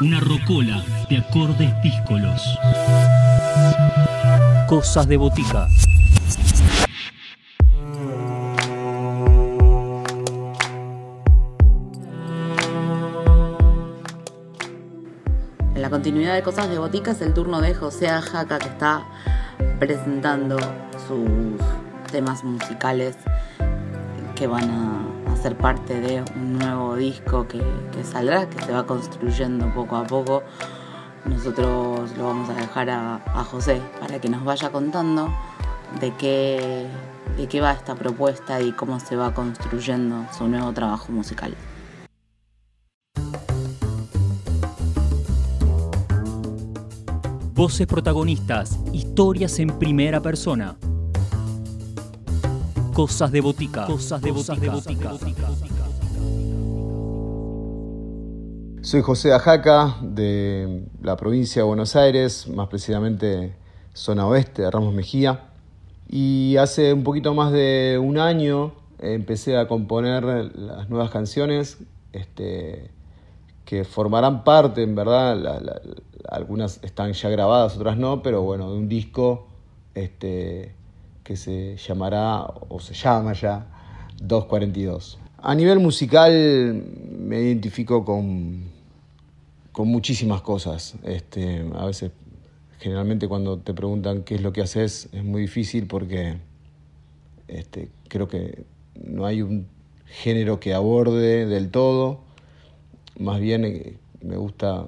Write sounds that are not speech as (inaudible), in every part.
Una rocola de acordes díscolos. Cosas de botica. En la continuidad de Cosas de Botica es el turno de José Ajaca que está presentando sus temas musicales que van a, ser parte de un nuevo disco que, saldrá, que se va construyendo poco a poco. Nosotros lo vamos a dejar a, a José para que nos vaya contando de qué, de qué va esta propuesta y cómo se va construyendo su nuevo trabajo musical. Voces protagonistas, historias en primera persona. Cosas de botica. Cosas de botica. Soy José Ajaca de la provincia de Buenos Aires, más precisamente zona oeste de Ramos Mejía. Y hace un poquito más de un año empecé a componer las nuevas canciones este, que formarán parte, en verdad, algunas están ya grabadas, otras no, pero bueno, de un disco este, que se llamará, o se llama ya, 242. A nivel musical me identifico con, con muchísimas cosas. Este, a veces, generalmente cuando te preguntan qué es lo que haces, es muy difícil porque este, creo que no hay un género que aborde del todo. Más bien eh, me gusta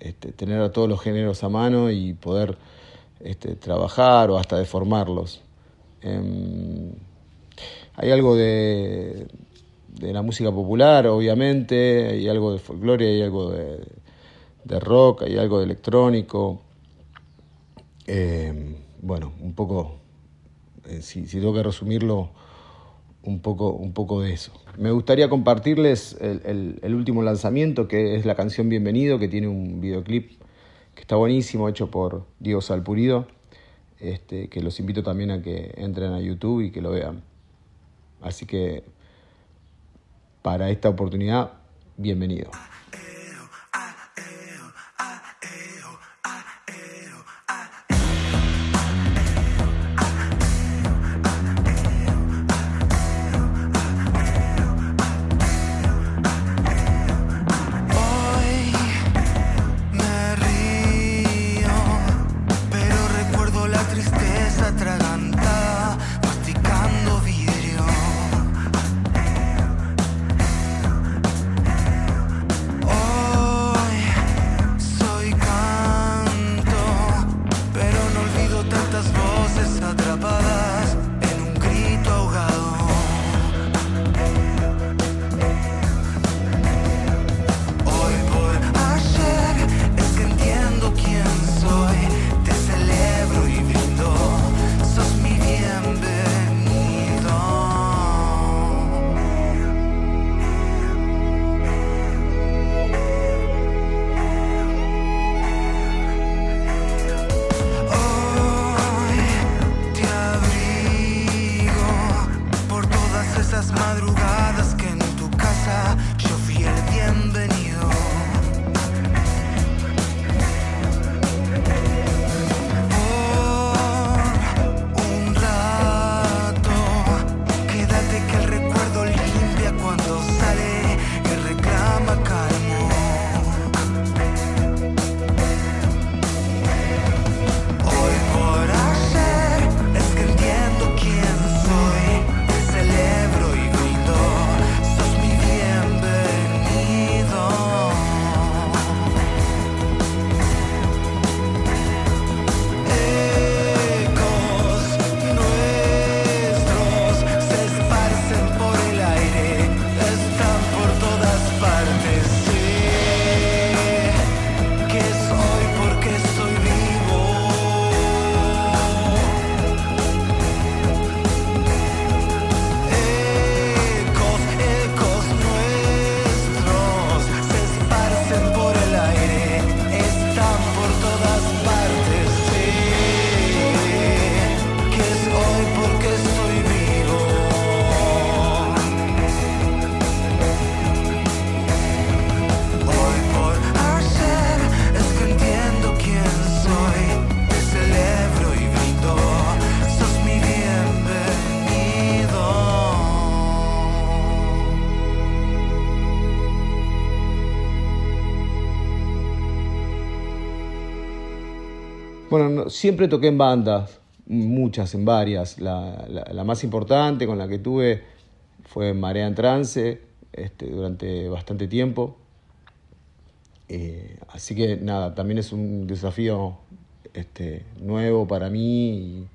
este, tener a todos los géneros a mano y poder este, trabajar o hasta deformarlos. Em, hay algo de, de, la música popular, obviamente, hay algo de folclore, hay algo de, rock, hay algo de electrónico. Em, bueno, un poco, eh, si, si tengo que resumirlo, un poco, un poco de eso. Me gustaría compartirles el, último lanzamiento, que es la canción Bienvenido, que tiene un videoclip que está buenísimo, hecho por Diego Salpurido, este, que los invito también a que entren a YouTube y que lo vean. Así que para esta oportunidad, bienvenido. Bueno, siempre toqué en bandas, muchas, en varias. La, más importante con la que tuve fue Marea en Trance, este, durante bastante tiempo. Eh, así que nada, también es un desafío este, nuevo para mí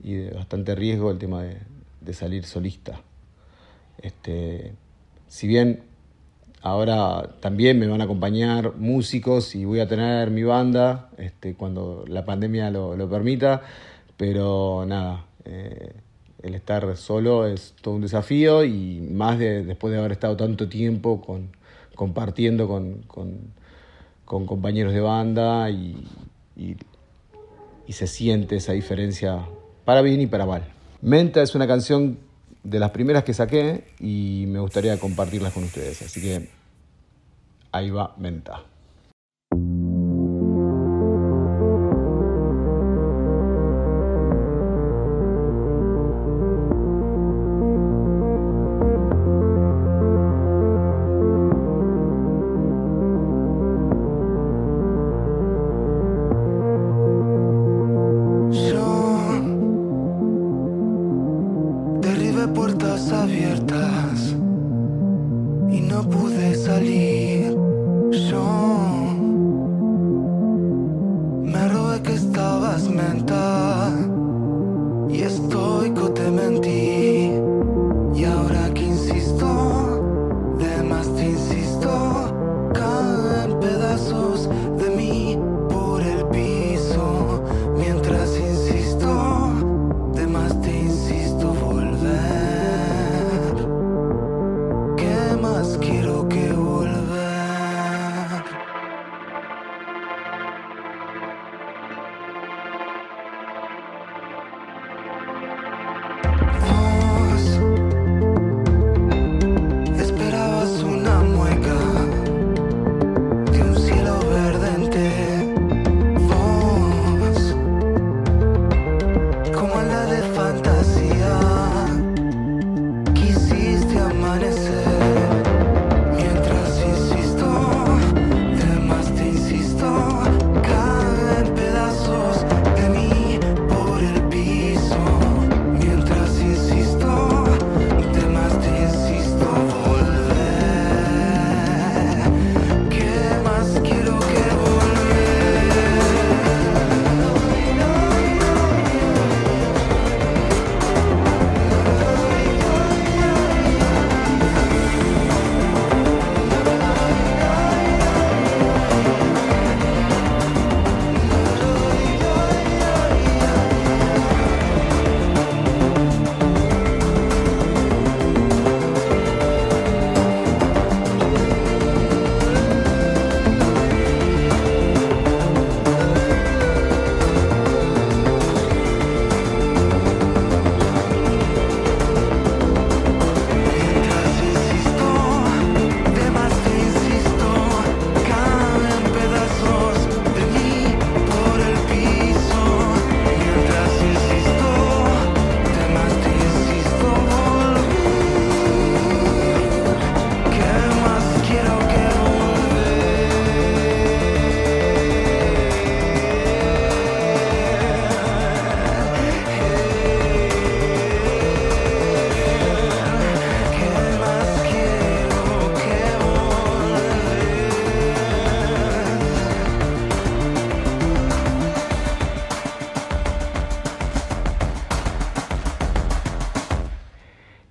y, de bastante riesgo el tema de, de salir solista. Este, si bien ahora también me van a acompañar músicos y voy a tener mi banda este, cuando la pandemia lo, lo permita, pero nada, eh, el estar solo es todo un desafío y más de, después de haber estado tanto tiempo con, compartiendo con, con, compañeros de banda y, y, y se siente esa diferencia para bien y para mal. Menta es una canción de las primeras que saqué y me gustaría compartirlas con ustedes. Así que ahí va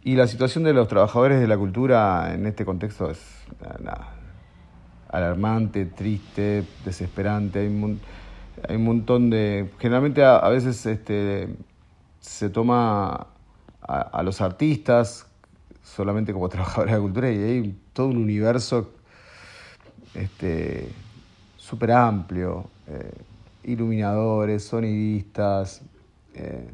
Menta. la situación de los trabajadores de la cultura en este contexto es alarmante, triste, desesperante. Hay un, hay un montón de... Generalmente a, veces este, se toma a, los artistas solamente como (laughs) trabajadores de la cultura y hay todo un universo este, súper amplio. Eh, iluminadores, sonidistas, eh,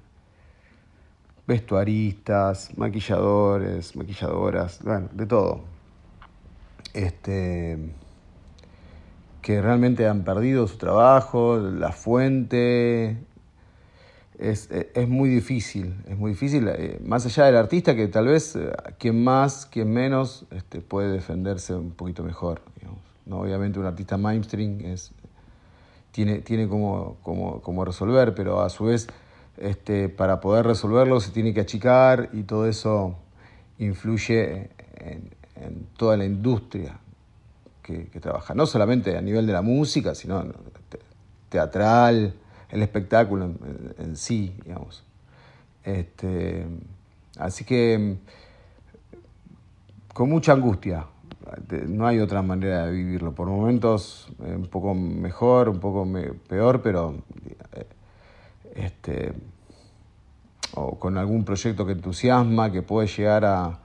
vestuaristas, maquilladores, maquilladoras, bueno, de todo. Este, que realmente han perdido su trabajo, la fuente. Es, muy difícil, es muy difícil, eh, más allá del artista que tal vez eh, quien más, quien menos, este, puede defenderse un poquito mejor. ¿no? Obviamente un artista mainstream es, tiene, tiene como, como, resolver, pero a su vez este, para poder resolverlo se tiene que achicar y todo eso influye en, toda la industria que, trabaja, no solamente a nivel de la música, sino teatral, el espectáculo en, sí, digamos. Este, así que con mucha angustia, no hay otra manera de vivirlo. Por momentos eh, un poco mejor, un poco peor, pero eh, este, o con algún proyecto que entusiasma, que puede llegar a,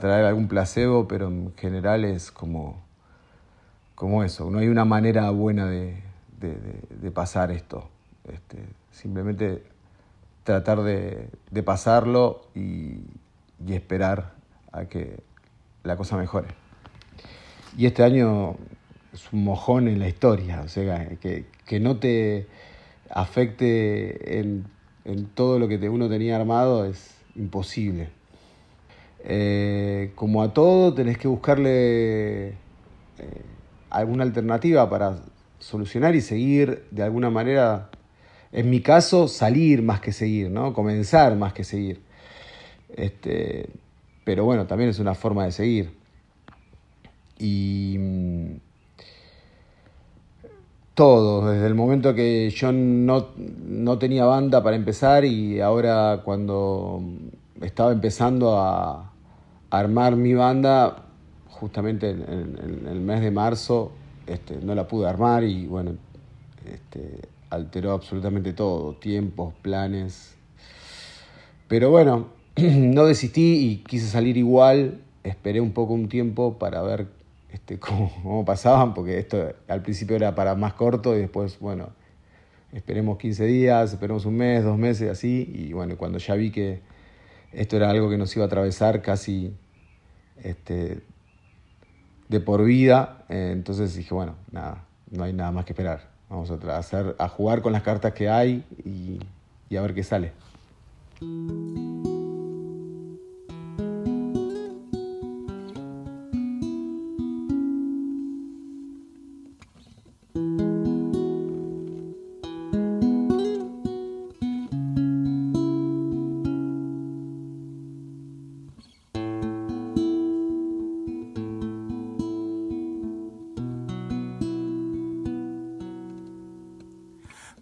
traer algún placebo, pero en general es como, como eso. No hay una manera buena de, pasar esto. Este, simplemente tratar de, pasarlo y esperar a que la cosa mejore. Y este año es un mojón en la historia, o sea, que, no te afecte en, todo lo que uno tenía armado es imposible. Eh, como a todo, tenés que buscarle eh, alguna alternativa para solucionar y seguir de alguna manera, en mi caso, salir más que seguir, ¿no? Comenzar más que seguir. Este, pero bueno, también es una forma de seguir. Y todo, desde el momento que yo no, tenía banda para empezar y ahora cuando estaba empezando a, armar mi banda, justamente en, el mes de marzo este, no la pude armar y bueno, este, alteró absolutamente todo, tiempos, planes. Pero bueno, (clears throat) no desistí y quise salir igual, esperé un poco un tiempo para ver este, (laughs) cómo, pasaban, porque esto al principio era para más corto y después, bueno, esperemos 15 días, esperemos un mes, dos meses, así, y bueno, cuando ya vi que esto era algo que nos iba a atravesar casi este, de por vida, eh, entonces dije, bueno, nada, no hay nada más que esperar. Vamos a, hacer, a jugar con las cartas que hay y, y a ver qué sale.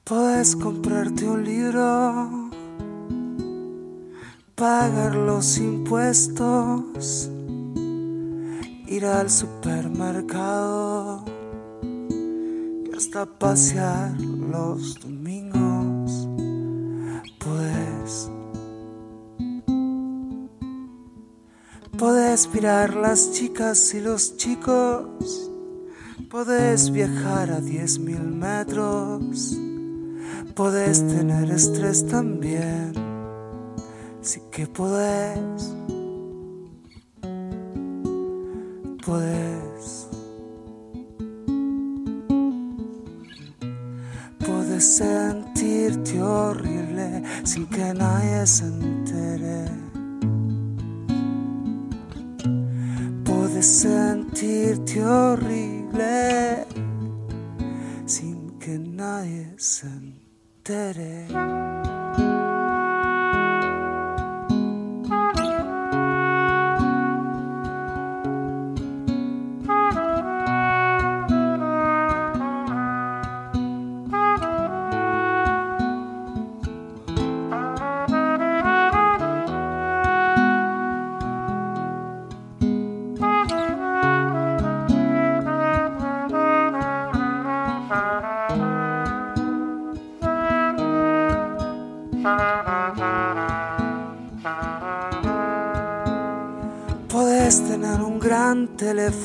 Puedes comprarte un libro, pagar los impuestos, ir al supermercado y hasta pasear los domingos. Puedes, puedes mirar las chicas y los chicos. Puedes viajar a diez mil metros Puedes tener estrés también, sí que puedes. Puedes. Puedes sentirte horrible sin que nadie se entere. Puedes sentirte horrible Tere.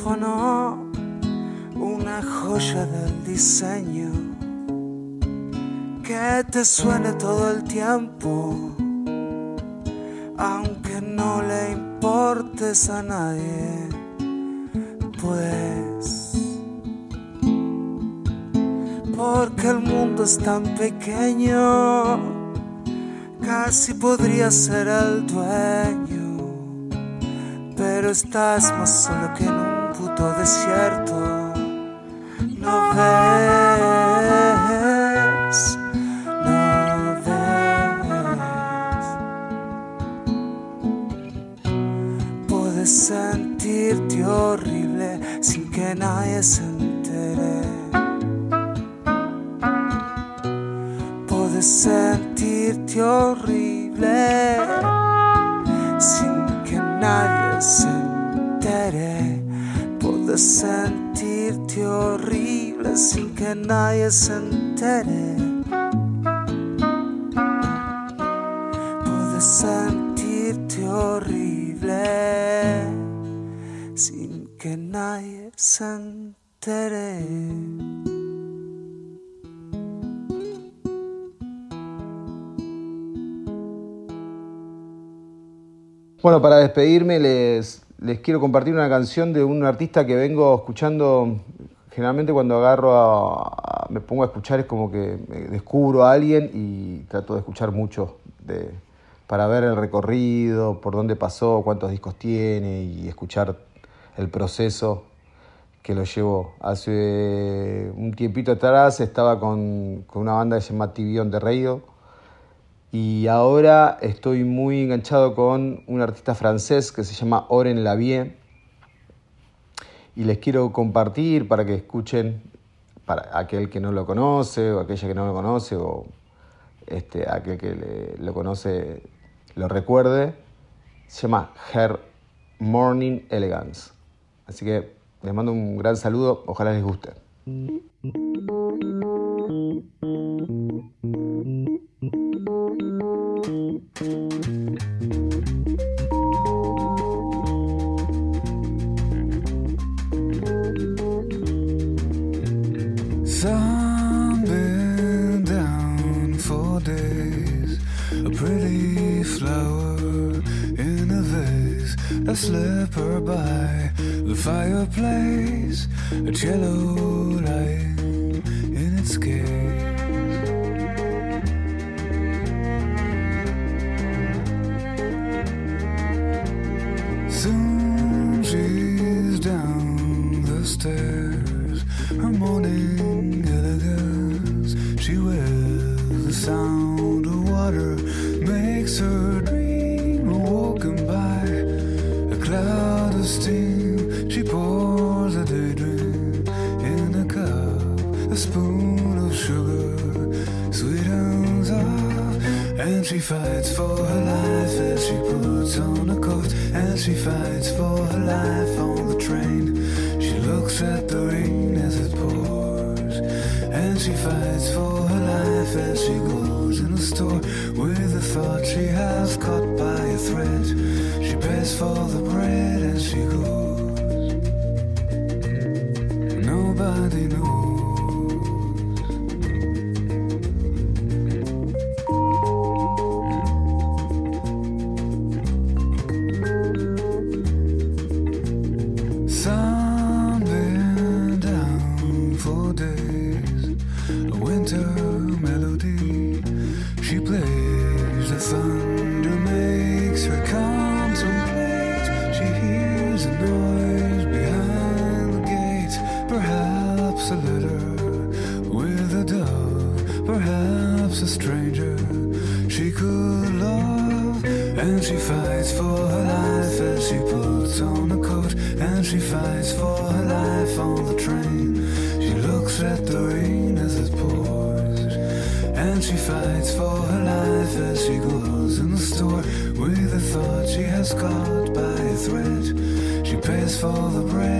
Teléfono, una joya del diseño que te suene todo el tiempo, aunque no le importes a nadie, pues porque el mundo es tan pequeño, casi podría ser el dueño pero estás más solo que en puto desierto. No ves sentirte horrible sin que nadie se entere. Puedes sentirte horrible sin que nadie se entere. Bueno, para despedirme les, les quiero compartir una canción de un artista que vengo escuchando. Generalmente cuando agarro a, me pongo a escuchar es como que descubro a alguien y trato de escuchar mucho de, para ver el recorrido, por dónde pasó, cuántos discos tiene y escuchar el proceso que lo llevo. Hace un tiempito atrás estaba con, con una banda que se llama on the Radio y ahora estoy muy enganchado con un artista francés que se llama Oren Lavie. Y les quiero compartir para que escuchen, para aquel que no lo conoce o aquella que no lo conoce o este, aquel que le- lo conoce lo recuerde. Se llama Her Morning Elegance. Así que les mando un gran saludo, ojalá les guste. Been down for days. A pretty flower in a vase. A slipper by the fireplace. A cello lying in its case. Looks the rain as it pours, and she fights for her life as she goes in the store with the thought she has caught by a thread. She pays for the bread and she goes. Nobody knows. Caught by a thread. She pays for the bread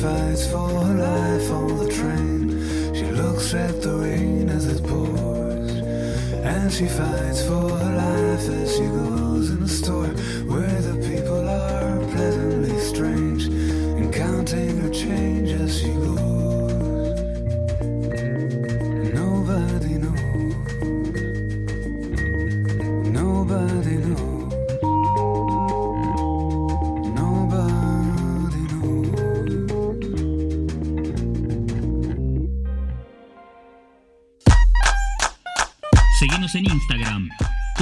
fights for her life on the train. She looks at the rain as it pours. And she fights for her life as she goes in a store